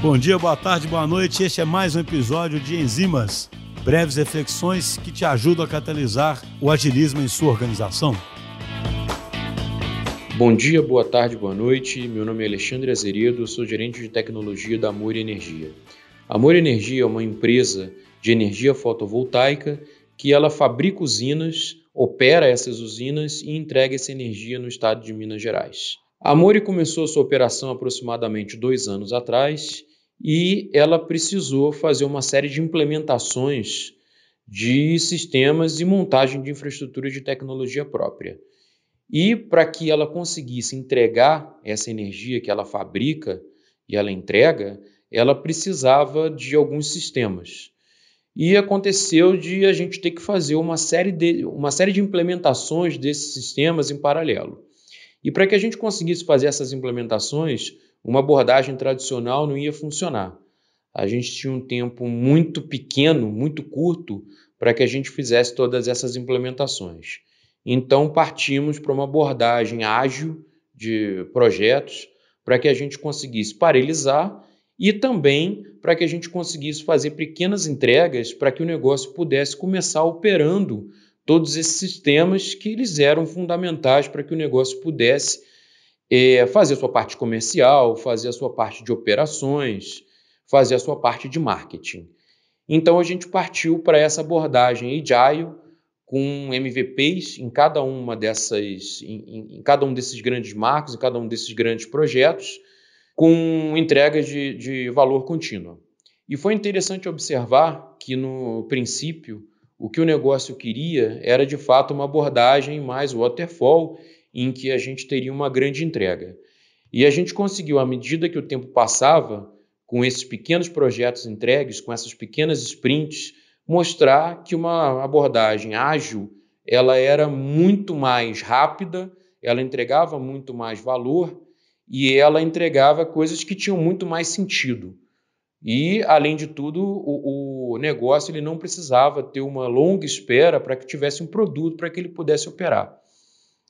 Bom dia, boa tarde, boa noite. Este é mais um episódio de Enzimas, breves reflexões que te ajudam a catalisar o agilismo em sua organização. Bom dia, boa tarde, boa noite. Meu nome é Alexandre Azeredo, sou gerente de tecnologia da Amor Energia. Amor Energia é uma empresa de energia fotovoltaica que ela fabrica usinas, opera essas usinas e entrega essa energia no estado de Minas Gerais. A Amore começou sua operação aproximadamente dois anos atrás e ela precisou fazer uma série de implementações de sistemas e montagem de infraestrutura de tecnologia própria. E para que ela conseguisse entregar essa energia que ela fabrica e ela entrega, ela precisava de alguns sistemas. E aconteceu de a gente ter que fazer uma série de, uma série de implementações desses sistemas em paralelo. E para que a gente conseguisse fazer essas implementações, uma abordagem tradicional não ia funcionar. A gente tinha um tempo muito pequeno, muito curto, para que a gente fizesse todas essas implementações. Então, partimos para uma abordagem ágil de projetos para que a gente conseguisse paralelizar e também para que a gente conseguisse fazer pequenas entregas para que o negócio pudesse começar operando todos esses sistemas que eles eram fundamentais para que o negócio pudesse é, fazer a sua parte comercial, fazer a sua parte de operações, fazer a sua parte de marketing. Então a gente partiu para essa abordagem agile com MVPs em cada uma dessas, em, em, cada um desses grandes marcos, em cada um desses grandes projetos, com entregas de, de valor contínuo. E foi interessante observar que no princípio o que o negócio queria era de fato uma abordagem mais waterfall, em que a gente teria uma grande entrega. E a gente conseguiu, à medida que o tempo passava, com esses pequenos projetos entregues, com essas pequenas sprints, mostrar que uma abordagem ágil ela era muito mais rápida, ela entregava muito mais valor e ela entregava coisas que tinham muito mais sentido. E, além de tudo, o, o negócio ele não precisava ter uma longa espera para que tivesse um produto para que ele pudesse operar,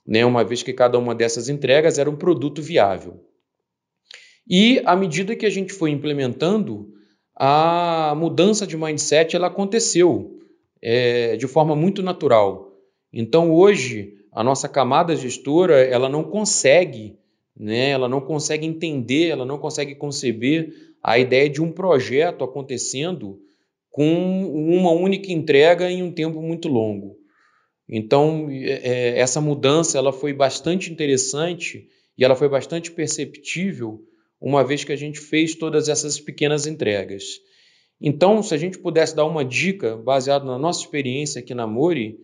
né? uma vez que cada uma dessas entregas era um produto viável. E, à medida que a gente foi implementando, a mudança de mindset ela aconteceu é, de forma muito natural. Então, hoje, a nossa camada gestora ela não consegue, né? ela não consegue entender, ela não consegue conceber a ideia de um projeto acontecendo com uma única entrega em um tempo muito longo. Então, é, é, essa mudança ela foi bastante interessante e ela foi bastante perceptível uma vez que a gente fez todas essas pequenas entregas. Então, se a gente pudesse dar uma dica baseada na nossa experiência aqui na Mori,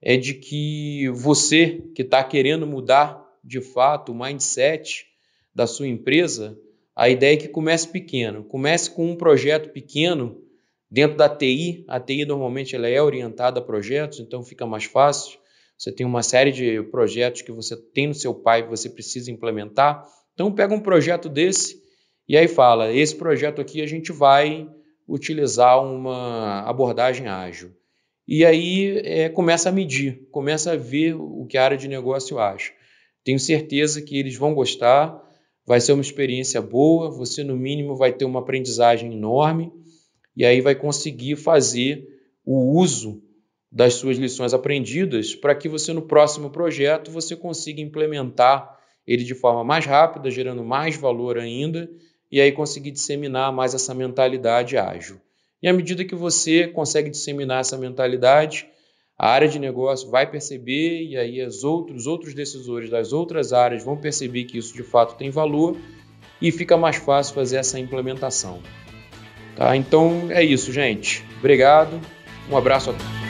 é de que você que está querendo mudar de fato o mindset da sua empresa, a ideia é que comece pequeno. Comece com um projeto pequeno dentro da TI. A TI normalmente ela é orientada a projetos, então fica mais fácil. Você tem uma série de projetos que você tem no seu pai que você precisa implementar. Então pega um projeto desse e aí fala: esse projeto aqui a gente vai utilizar uma abordagem ágil. E aí é, começa a medir, começa a ver o que a área de negócio acha. Tenho certeza que eles vão gostar vai ser uma experiência boa, você no mínimo vai ter uma aprendizagem enorme e aí vai conseguir fazer o uso das suas lições aprendidas para que você no próximo projeto você consiga implementar ele de forma mais rápida, gerando mais valor ainda e aí conseguir disseminar mais essa mentalidade ágil. E à medida que você consegue disseminar essa mentalidade, a área de negócio vai perceber e aí os outros, outros decisores das outras áreas vão perceber que isso de fato tem valor e fica mais fácil fazer essa implementação. Tá? Então é isso, gente. Obrigado. Um abraço a todos.